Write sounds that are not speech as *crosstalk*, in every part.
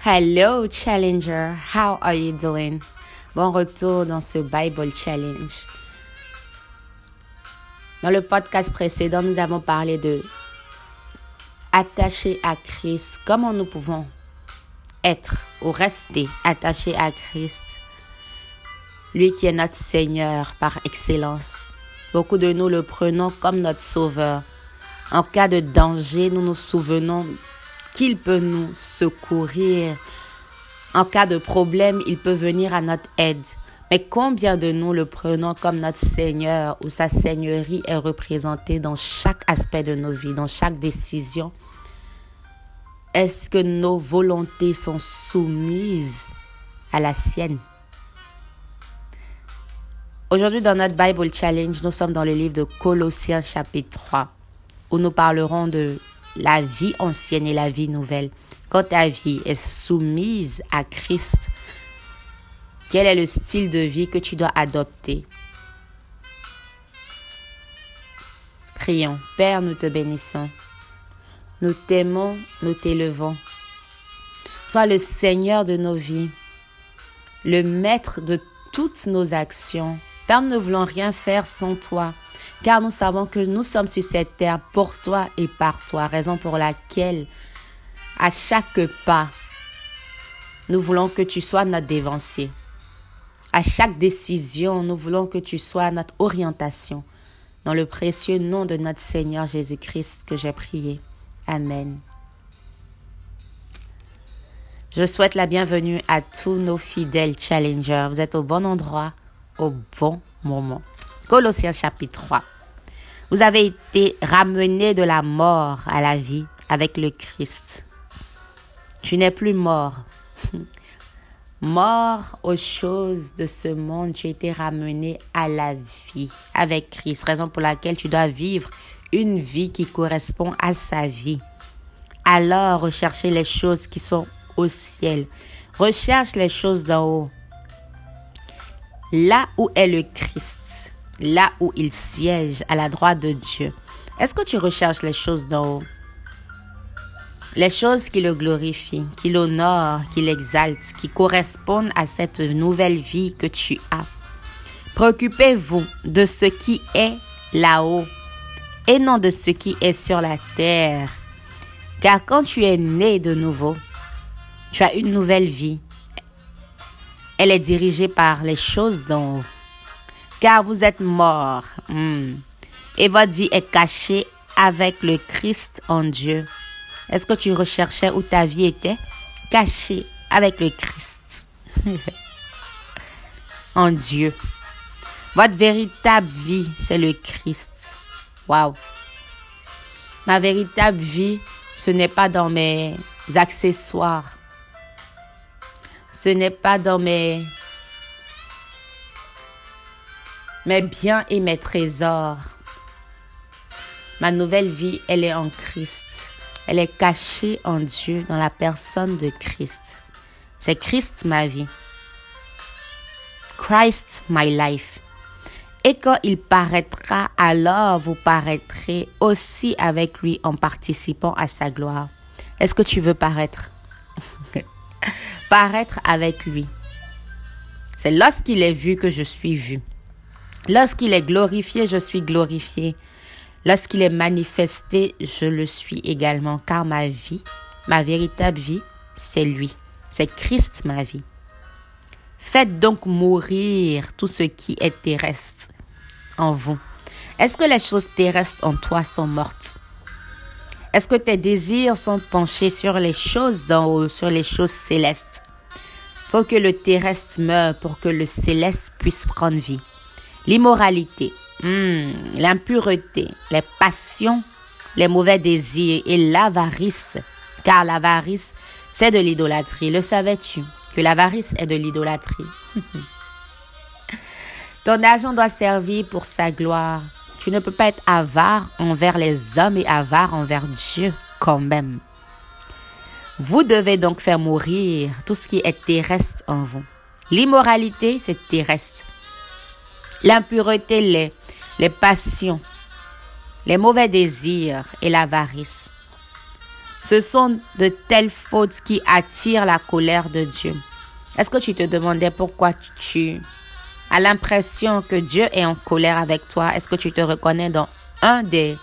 Hello Challenger, how are you doing? Bon retour dans ce Bible Challenge. Dans le podcast précédent, nous avons parlé de attacher à Christ, comment nous pouvons être ou rester attachés à Christ, lui qui est notre Seigneur par excellence. Beaucoup de nous le prenons comme notre Sauveur. En cas de danger, nous nous souvenons qu'il peut nous secourir. En cas de problème, il peut venir à notre aide. Mais combien de nous le prenons comme notre Seigneur où sa Seigneurie est représentée dans chaque aspect de nos vies, dans chaque décision? Est-ce que nos volontés sont soumises à la sienne? Aujourd'hui, dans notre Bible Challenge, nous sommes dans le livre de Colossiens chapitre 3, où nous parlerons de la vie ancienne et la vie nouvelle. Quand ta vie est soumise à Christ, quel est le style de vie que tu dois adopter? Prions. Père, nous te bénissons. Nous t'aimons, nous t'élevons. Sois le Seigneur de nos vies, le maître de toutes nos actions. Père, nous ne voulons rien faire sans toi car nous savons que nous sommes sur cette terre pour toi et par toi, raison pour laquelle à chaque pas, nous voulons que tu sois notre dévancier. À chaque décision, nous voulons que tu sois notre orientation. Dans le précieux nom de notre Seigneur Jésus-Christ que j'ai prié. Amen. Je souhaite la bienvenue à tous nos fidèles challengers. Vous êtes au bon endroit, au bon moment. Colossiens chapitre 3. Vous avez été ramenés de la mort à la vie avec le Christ. Tu n'es plus mort. *laughs* mort aux choses de ce monde, tu as été ramené à la vie avec Christ, raison pour laquelle tu dois vivre une vie qui correspond à sa vie. Alors, recherchez les choses qui sont au ciel. Recherche les choses d'en haut. Là où est le Christ là où il siège à la droite de Dieu. Est-ce que tu recherches les choses d'en haut? Les choses qui le glorifient, qui l'honorent, qui l'exaltent, qui correspondent à cette nouvelle vie que tu as. Préoccupez-vous de ce qui est là-haut et non de ce qui est sur la terre. Car quand tu es né de nouveau, tu as une nouvelle vie. Elle est dirigée par les choses d'en haut car vous êtes mort hmm. et votre vie est cachée avec le Christ en Dieu. Est-ce que tu recherchais où ta vie était? Cachée avec le Christ *laughs* en Dieu? Votre véritable vie, c'est le Christ. Waouh! Ma véritable vie, ce n'est pas dans mes accessoires. Ce n'est pas dans mes mes biens et mes trésors. Ma nouvelle vie, elle est en Christ. Elle est cachée en Dieu dans la personne de Christ. C'est Christ ma vie. Christ my life. Et quand il paraîtra, alors vous paraîtrez aussi avec lui en participant à sa gloire. Est-ce que tu veux paraître? *laughs* Paraître avec lui. C'est lorsqu'il est vu que je suis vu. Lorsqu'il est glorifié, je suis glorifié. Lorsqu'il est manifesté, je le suis également, car ma vie, ma véritable vie, c'est lui. C'est Christ ma vie. Faites donc mourir tout ce qui est terrestre en vous. Est-ce que les choses terrestres en toi sont mortes? Est-ce que tes désirs sont penchés sur les choses d'en haut, sur les choses célestes? Faut que le terrestre meure pour que le céleste puisse prendre vie l'immoralité, hmm, l'impureté, les passions, les mauvais désirs et l'avarice. Car l'avarice, c'est de l'idolâtrie. Le savais-tu que l'avarice est de l'idolâtrie? *laughs* Ton argent doit servir pour sa gloire. Tu ne peux pas être avare envers les hommes et avare envers Dieu quand même. Vous devez donc faire mourir tout ce qui est terrestre en vous. L'immoralité, c'est terrestre l'impureté, les, passions, les mauvais désirs et l'avarice. Ce sont de telles fautes qui attirent la colère de Dieu. Est-ce que tu te demandais pourquoi tu as l'impression que Dieu est en colère avec toi? Est-ce que tu te reconnais dans un des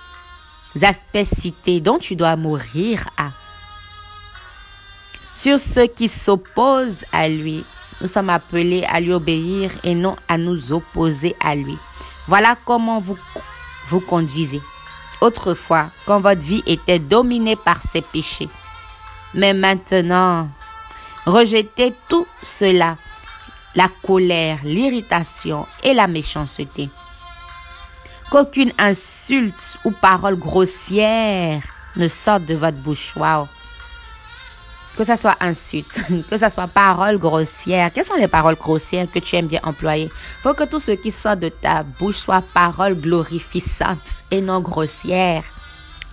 aspects cités dont tu dois mourir à? Sur ceux qui s'opposent à lui, nous sommes appelés à lui obéir et non à nous opposer à lui. Voilà comment vous vous conduisez. Autrefois, quand votre vie était dominée par ses péchés. Mais maintenant, rejetez tout cela, la colère, l'irritation et la méchanceté. Qu'aucune insulte ou parole grossière ne sorte de votre bouche. Wow que ça soit insulte, *laughs* que ça soit parole grossière. Quelles sont les paroles grossières que tu aimes bien employer? Faut que tout ce qui sort de ta bouche soit parole glorifiante et non grossière.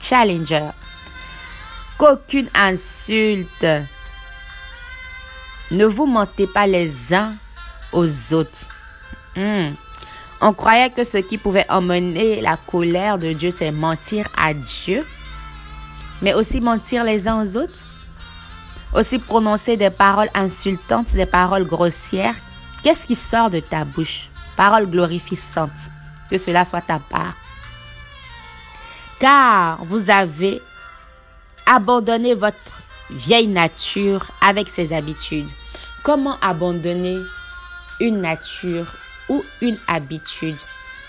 Challenger. Qu'aucune insulte. Ne vous mentez pas les uns aux autres. Hmm. On croyait que ce qui pouvait emmener la colère de Dieu, c'est mentir à Dieu, mais aussi mentir les uns aux autres aussi prononcer des paroles insultantes, des paroles grossières. Qu'est-ce qui sort de ta bouche? Paroles glorifiantes. Que cela soit ta part. Car vous avez abandonné votre vieille nature avec ses habitudes. Comment abandonner une nature ou une habitude?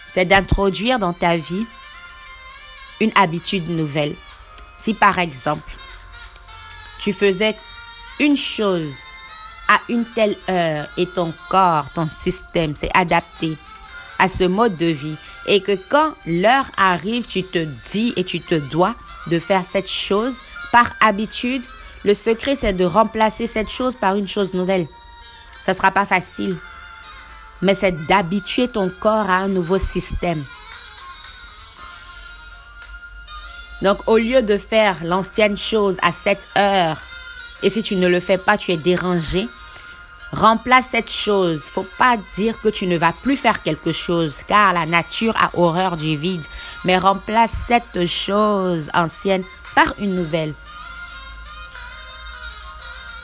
C'est d'introduire dans ta vie une habitude nouvelle. Si par exemple, tu faisais une chose à une telle heure et ton corps, ton système s'est adapté à ce mode de vie et que quand l'heure arrive, tu te dis et tu te dois de faire cette chose par habitude, le secret c'est de remplacer cette chose par une chose nouvelle. Ça sera pas facile, mais c'est d'habituer ton corps à un nouveau système. Donc au lieu de faire l'ancienne chose à cette heure et si tu ne le fais pas, tu es dérangé. Remplace cette chose. Faut pas dire que tu ne vas plus faire quelque chose, car la nature a horreur du vide. Mais remplace cette chose ancienne par une nouvelle.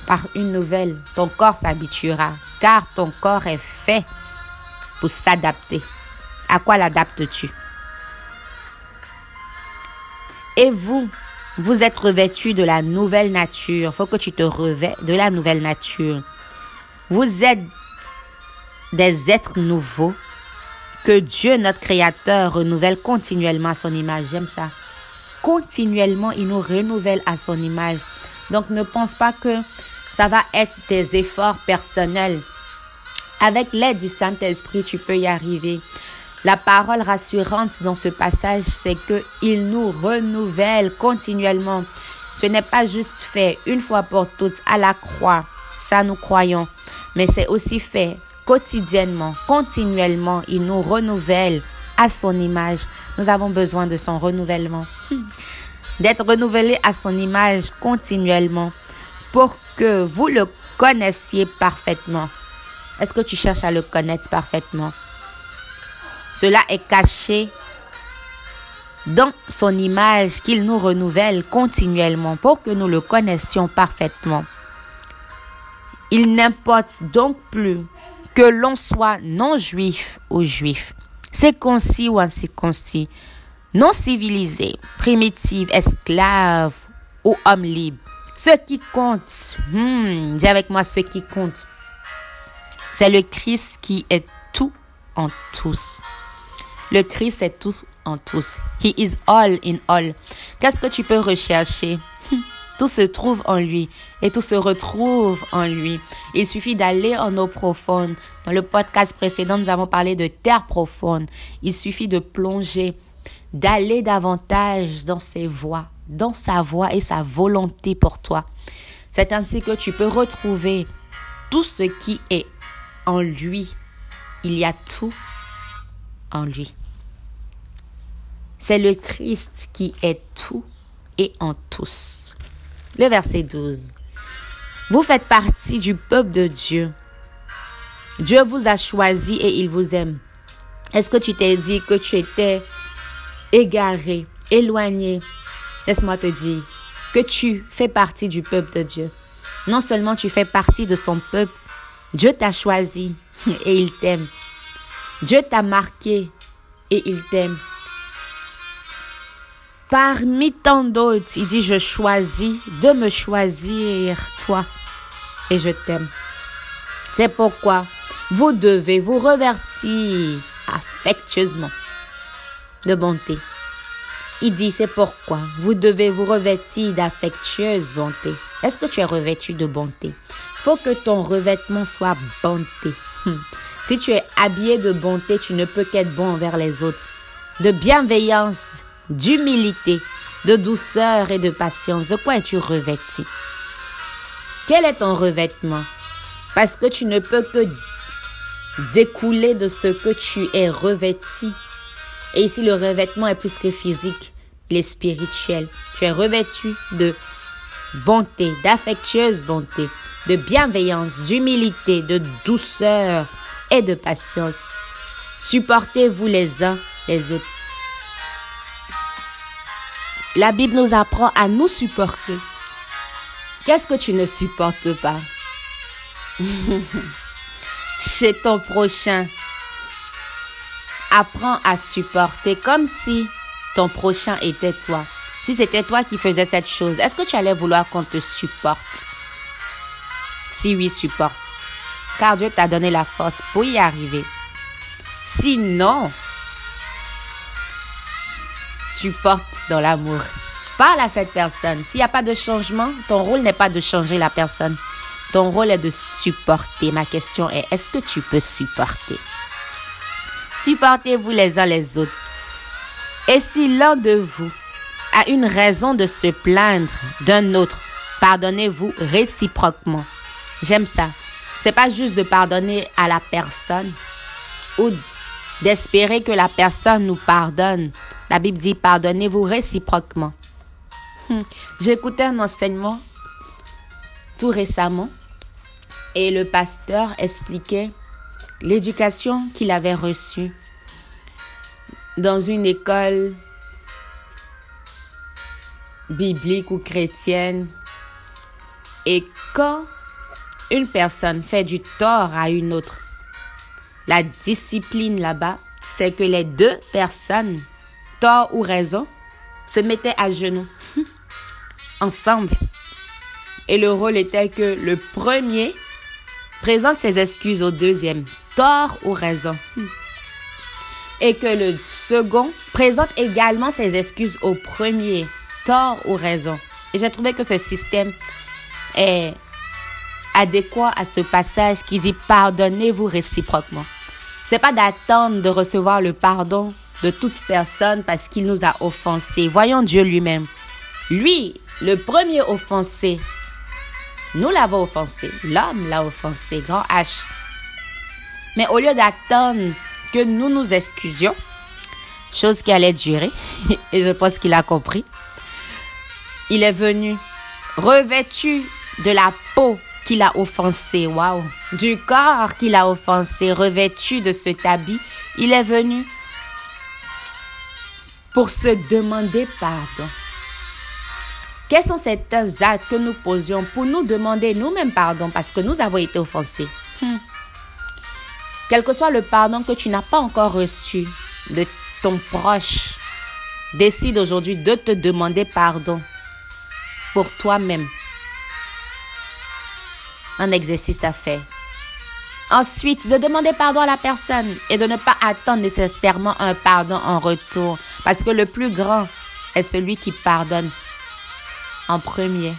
Par une nouvelle, ton corps s'habituera, car ton corps est fait pour s'adapter. À quoi l'adaptes-tu? Et vous, vous êtes revêtu de la nouvelle nature. Faut que tu te revêts de la nouvelle nature. Vous êtes des êtres nouveaux que Dieu, notre Créateur, renouvelle continuellement à son image. J'aime ça. Continuellement, il nous renouvelle à son image. Donc, ne pense pas que ça va être des efforts personnels. Avec l'aide du Saint-Esprit, tu peux y arriver. La parole rassurante dans ce passage, c'est que il nous renouvelle continuellement. Ce n'est pas juste fait une fois pour toutes à la croix, ça nous croyons, mais c'est aussi fait quotidiennement, continuellement. Il nous renouvelle à son image. Nous avons besoin de son renouvellement. *laughs* D'être renouvelé à son image continuellement pour que vous le connaissiez parfaitement. Est-ce que tu cherches à le connaître parfaitement? Cela est caché dans son image qu'il nous renouvelle continuellement pour que nous le connaissions parfaitement. Il n'importe donc plus que l'on soit non-juif ou juif, circoncis ou incirconcis, non civilisé, primitif, esclave ou homme libre. Ce qui compte, hmm, dis avec moi ce qui compte, c'est le Christ qui est tout en tous. Le Christ est tout en tous. He is all in all. Qu'est-ce que tu peux rechercher? Tout se trouve en lui et tout se retrouve en lui. Il suffit d'aller en eau profonde. Dans le podcast précédent, nous avons parlé de terre profonde. Il suffit de plonger, d'aller davantage dans ses voies, dans sa voie et sa volonté pour toi. C'est ainsi que tu peux retrouver tout ce qui est en lui. Il y a tout en lui. C'est le Christ qui est tout et en tous. Le verset 12. Vous faites partie du peuple de Dieu. Dieu vous a choisi et il vous aime. Est-ce que tu t'es dit que tu étais égaré, éloigné? Laisse-moi te dire, que tu fais partie du peuple de Dieu. Non seulement tu fais partie de son peuple, Dieu t'a choisi *laughs* et il t'aime. Dieu t'a marqué et il t'aime. Parmi tant d'autres, il dit, je choisis de me choisir toi et je t'aime. C'est pourquoi vous devez vous revertir affectueusement de bonté. Il dit, c'est pourquoi vous devez vous revêtir d'affectueuse bonté. Est-ce que tu es revêtu de bonté? Faut que ton revêtement soit bonté. Si tu es habillé de bonté, tu ne peux qu'être bon envers les autres. De bienveillance, d'humilité, de douceur et de patience. De quoi es-tu revêtu? Quel est ton revêtement? Parce que tu ne peux que découler de ce que tu es revêtu. Et ici, le revêtement est plus que physique, il est spirituel. Tu es revêtu de bonté, d'affectueuse bonté, de bienveillance, d'humilité, de douceur et de patience. Supportez-vous les uns les autres. La Bible nous apprend à nous supporter. Qu'est-ce que tu ne supportes pas? *laughs* Chez ton prochain, apprends à supporter comme si ton prochain était toi. Si c'était toi qui faisais cette chose, est-ce que tu allais vouloir qu'on te supporte? Si oui, supporte. Car Dieu t'a donné la force pour y arriver. Sinon, supporte dans l'amour. Parle à cette personne. S'il n'y a pas de changement, ton rôle n'est pas de changer la personne. Ton rôle est de supporter. Ma question est, est-ce que tu peux supporter? Supportez-vous les uns les autres. Et si l'un de vous a une raison de se plaindre d'un autre, pardonnez-vous réciproquement. J'aime ça. C'est pas juste de pardonner à la personne ou d'espérer que la personne nous pardonne. La Bible dit pardonnez-vous réciproquement. Hmm. J'écoutais un enseignement tout récemment et le pasteur expliquait l'éducation qu'il avait reçue dans une école biblique ou chrétienne. Et quand une personne fait du tort à une autre, la discipline là-bas, c'est que les deux personnes, tort ou raison, se mettaient à genoux *laughs* ensemble. Et le rôle était que le premier présente ses excuses au deuxième tort ou raison. Et que le second présente également ses excuses au premier, tort ou raison. Et j'ai trouvé que ce système est adéquat à ce passage qui dit pardonnez-vous réciproquement. C'est pas d'attendre de recevoir le pardon de toute personne parce qu'il nous a offensés. Voyons Dieu lui-même. Lui, le premier offensé, nous l'avons offensé. L'homme l'a offensé. Grand H. Mais au lieu d'attendre que nous nous excusions, chose qui allait durer, *laughs* et je pense qu'il a compris, il est venu revêtu de la peau qu'il offensé, waouh, du corps qu'il a offensé, revêtu de cet habit, il est venu pour se demander pardon. Quels sont ces actes que nous posions pour nous demander nous-mêmes pardon parce que nous avons été offensés? Hmm. Quel que soit le pardon que tu n'as pas encore reçu de ton proche, décide aujourd'hui de te demander pardon pour toi-même. Un exercice à faire. Ensuite, de demander pardon à la personne et de ne pas attendre nécessairement un pardon en retour. Parce que le plus grand est celui qui pardonne en premier.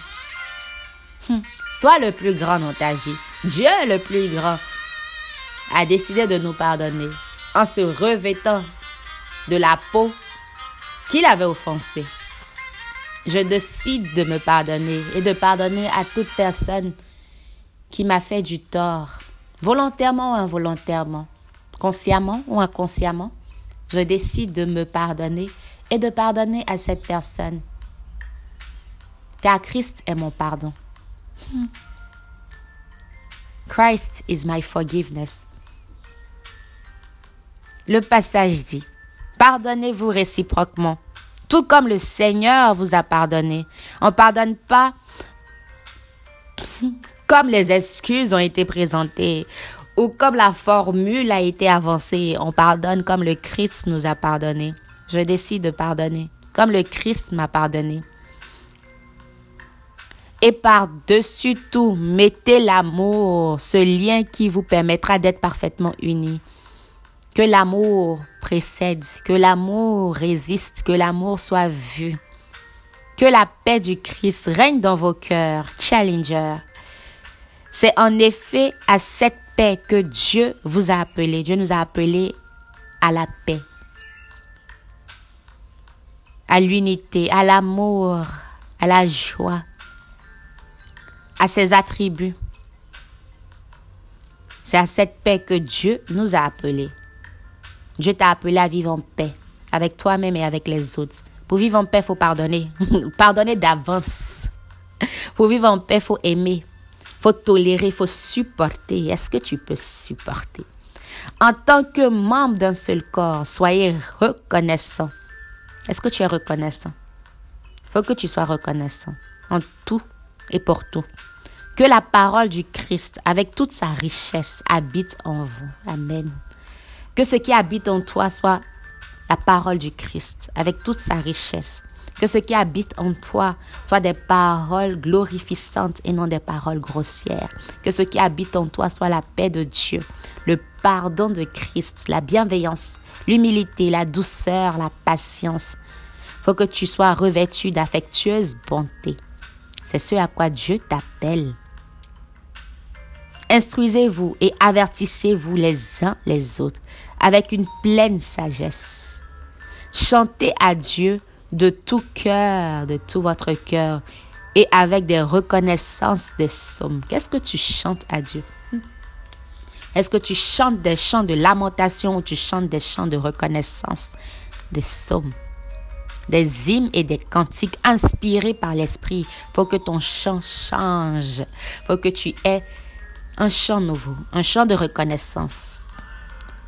Hum. Sois le plus grand dans ta vie. Dieu le plus grand a décidé de nous pardonner en se revêtant de la peau qu'il avait offensée. Je décide de me pardonner et de pardonner à toute personne qui m'a fait du tort, volontairement ou involontairement, consciemment ou inconsciemment. Je décide de me pardonner et de pardonner à cette personne. Car Christ est mon pardon. Hmm. Christ is my forgiveness. Le passage dit, Pardonnez-vous réciproquement, Tout comme le Seigneur vous a pardonné. On pardonne pas *laughs* comme les excuses ont été présentées ou comme la formule a été avancée. On pardonne comme le Christ nous a pardonné. Je décide de pardonner comme le Christ m'a pardonné. Et par-dessus tout, mettez l'amour, ce lien qui vous permettra d'être parfaitement unis. Que l'amour précède, que l'amour résiste, que l'amour soit vu. Que la paix du Christ règne dans vos cœurs. Challenger. C'est en effet à cette paix que Dieu vous a appelé. Dieu nous a appelés à la paix, à l'unité, à l'amour, à la joie, à ses attributs. C'est à cette paix que Dieu nous a appelés. Dieu t'a appelé à vivre en paix avec toi-même et avec les autres. Pour vivre en paix, il faut pardonner. *laughs* pardonner d'avance. Pour vivre en paix, il faut aimer. Faut tolérer, faut supporter. Est-ce que tu peux supporter? En tant que membre d'un seul corps, soyez reconnaissant. Est-ce que tu es reconnaissant? Il faut que tu sois reconnaissant en tout et pour tout. Que la parole du Christ, avec toute sa richesse, habite en vous. Amen. Que ce qui habite en toi soit la parole du Christ, avec toute sa richesse. Que ce qui habite en toi soit des paroles glorifiantes et non des paroles grossières. Que ce qui habite en toi soit la paix de Dieu, le pardon de Christ, la bienveillance, l'humilité, la douceur, la patience. Faut que tu sois revêtu d'affectueuse bonté. C'est ce à quoi Dieu t'appelle. Instruisez-vous et avertissez-vous les uns les autres avec une pleine sagesse. Chantez à Dieu de tout cœur, de tout votre cœur et avec des reconnaissances des sommes. Qu'est-ce que tu chantes à Dieu? Est-ce que tu chantes des chants de lamentation ou tu chantes des chants de reconnaissance des sommes? des hymnes et des cantiques inspirés par l'Esprit. Faut que ton chant change. Faut que tu aies un chant nouveau, un chant de reconnaissance.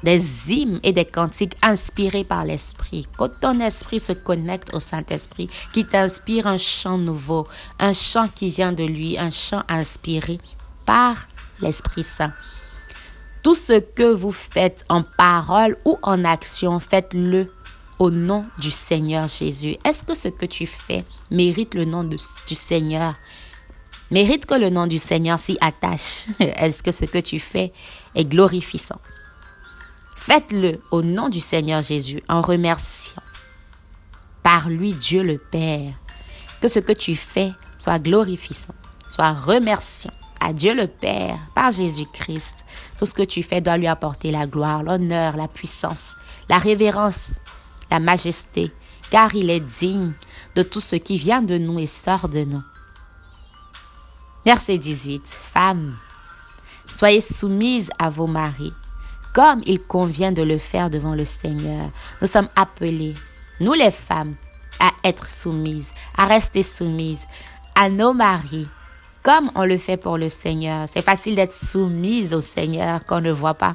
Des hymnes et des cantiques inspirés par l'Esprit. Quand ton esprit se connecte au Saint-Esprit, qui t'inspire un chant nouveau, un chant qui vient de lui, un chant inspiré par l'Esprit Saint. Tout ce que vous faites en parole ou en action, faites-le au nom du Seigneur Jésus. Est-ce que ce que tu fais mérite le nom du Seigneur? Mérite que le nom du Seigneur s'y attache. *laughs* Est-ce que ce que tu fais est glorifiant? Faites-le au nom du Seigneur Jésus en remerciant par lui Dieu le Père. Que ce que tu fais soit glorifiant, soit remerciant à Dieu le Père par Jésus-Christ. Tout ce que tu fais doit lui apporter la gloire, l'honneur, la puissance, la révérence la majesté, car il est digne de tout ce qui vient de nous et sort de nous. Verset 18. Femmes, soyez soumises à vos maris, comme il convient de le faire devant le Seigneur. Nous sommes appelés, nous les femmes, à être soumises, à rester soumises à nos maris, comme on le fait pour le Seigneur. C'est facile d'être soumise au Seigneur qu'on ne voit pas.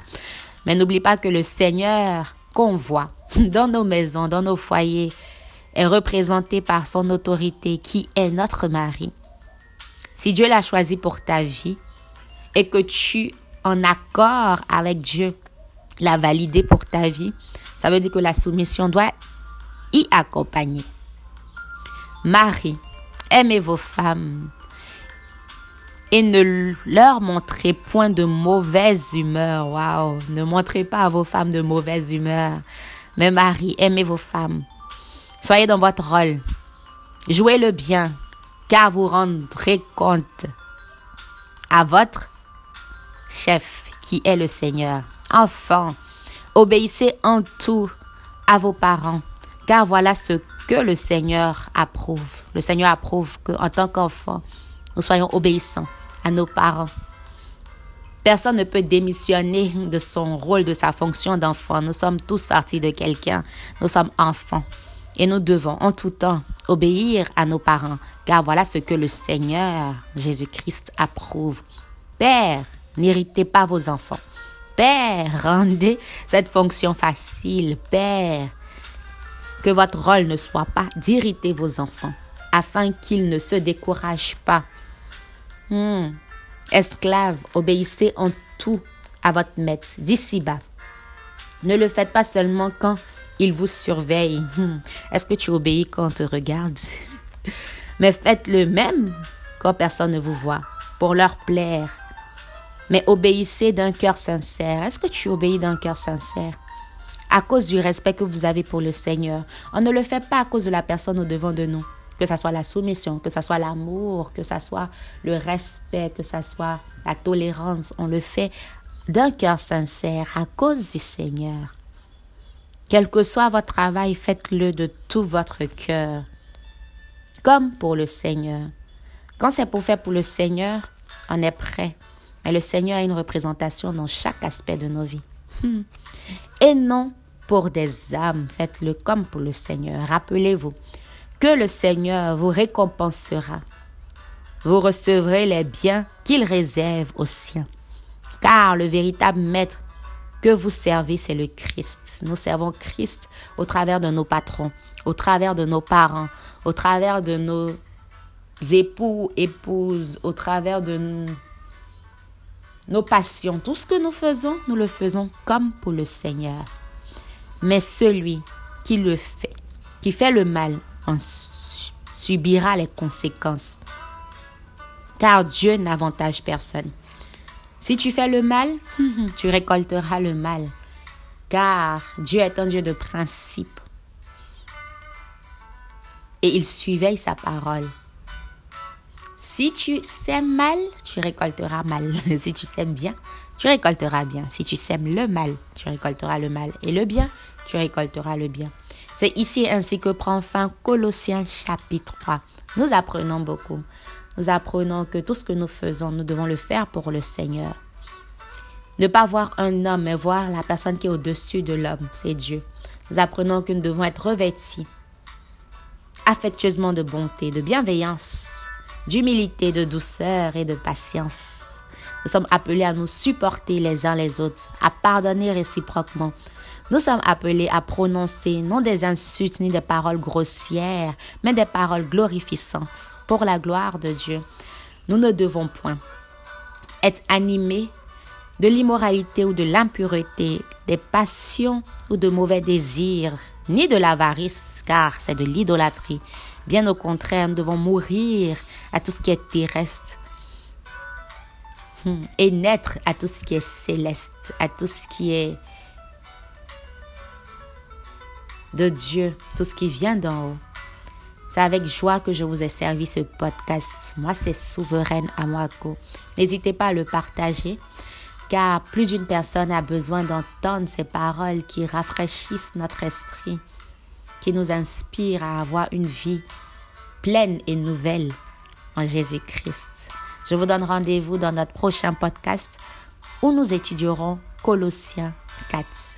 Mais n'oublie pas que le Seigneur qu'on voit *laughs* dans nos maisons, dans nos foyers, est représenté par son autorité qui est notre mari. Si Dieu l'a choisi pour ta vie et que tu, en accord avec Dieu, l'as validé pour ta vie, ça veut dire que la soumission doit y accompagner. Marie, aimez vos femmes et ne leur montrez point de mauvaise humeur. Waouh, ne montrez pas à vos femmes de mauvaise humeur. Mais Marie, aimez vos femmes. Soyez dans votre rôle. Jouez le bien, car vous rendrez compte à votre chef qui est le Seigneur. Enfants, obéissez en tout à vos parents, car voilà ce que le Seigneur approuve. Le Seigneur approuve qu'en tant qu'enfant, nous soyons obéissants à nos parents. Personne ne peut démissionner de son rôle, de sa fonction d'enfant. Nous sommes tous sortis de quelqu'un. Nous sommes enfants. Et nous devons en tout temps obéir à nos parents, car voilà ce que le Seigneur Jésus-Christ approuve. Père, n'irritez pas vos enfants. Père, rendez cette fonction facile. Père, que votre rôle ne soit pas d'irriter vos enfants, afin qu'ils ne se découragent pas. Hmm. Esclaves, obéissez en tout à votre maître d'ici-bas. Ne le faites pas seulement quand il vous surveille. Hmm. Est-ce que tu obéis quand on te regarde? *laughs* Mais faites le même quand personne ne vous voit, pour leur plaire. Mais obéissez d'un cœur sincère. Est-ce que tu obéis d'un cœur sincère? À cause du respect que vous avez pour le Seigneur. On ne le fait pas à cause de la personne au devant de nous. Que ce soit la soumission, que ce soit l'amour, que ce soit le respect, que ce soit la tolérance. On le fait d'un cœur sincère à cause du Seigneur. Quel que soit votre travail, faites-le de tout votre cœur, comme pour le Seigneur. Quand c'est pour faire pour le Seigneur, on est prêt. Mais le Seigneur a une représentation dans chaque aspect de nos vies. Hmm. Et non pour des âmes, faites-le comme pour le Seigneur. Rappelez-vous que le Seigneur vous récompensera. Vous recevrez les biens qu'il réserve aux siens. Car le véritable maître que vous servez, c'est le Christ. Nous servons Christ au travers de nos patrons, au travers de nos parents, au travers de nos époux, épouses, au travers de nos passions. Tout ce que nous faisons, nous le faisons comme pour le Seigneur. Mais celui qui le fait, qui fait le mal, en subira les conséquences. Car Dieu n'avantage personne. Si tu fais le mal, *laughs* tu récolteras le mal. Car Dieu est un Dieu de principe. Et il surveille sa parole. Si tu sèmes mal, tu récolteras mal. *laughs* si tu sèmes bien, tu récolteras bien. Si tu sèmes le mal, tu récolteras le mal. Et le bien, tu récolteras le bien. C'est ici ainsi que prend fin Colossiens chapitre 3. Nous apprenons beaucoup. Nous apprenons que tout ce que nous faisons, nous devons le faire pour le Seigneur. Ne pas voir un homme, mais voir la personne qui est au-dessus de l'homme, c'est Dieu. Nous apprenons que nous devons être revêtis affectueusement de bonté, de bienveillance, d'humilité, de douceur et de patience. Nous sommes appelés à nous supporter les uns les autres, à pardonner réciproquement. Nous sommes appelés à prononcer non des insultes ni des paroles grossières, mais des paroles glorifiantes pour la gloire de Dieu. Nous ne devons point être animés de l'immoralité ou de l'impureté, des passions ou de mauvais désirs, ni de l'avarice, car c'est de l'idolâtrie. Bien au contraire, nous devons mourir à tout ce qui est terrestre hmm, et naître à tout ce qui est céleste, à tout ce qui est de Dieu, tout ce qui vient d'en haut. C'est avec joie que je vous ai servi ce podcast. Moi, c'est Souveraine Amwako. N'hésitez pas à le partager, car plus d'une personne a besoin d'entendre ces paroles qui rafraîchissent notre esprit, qui nous inspirent à avoir une vie pleine et nouvelle en Jésus-Christ. Je vous donne rendez-vous dans notre prochain podcast où nous étudierons Colossiens 4.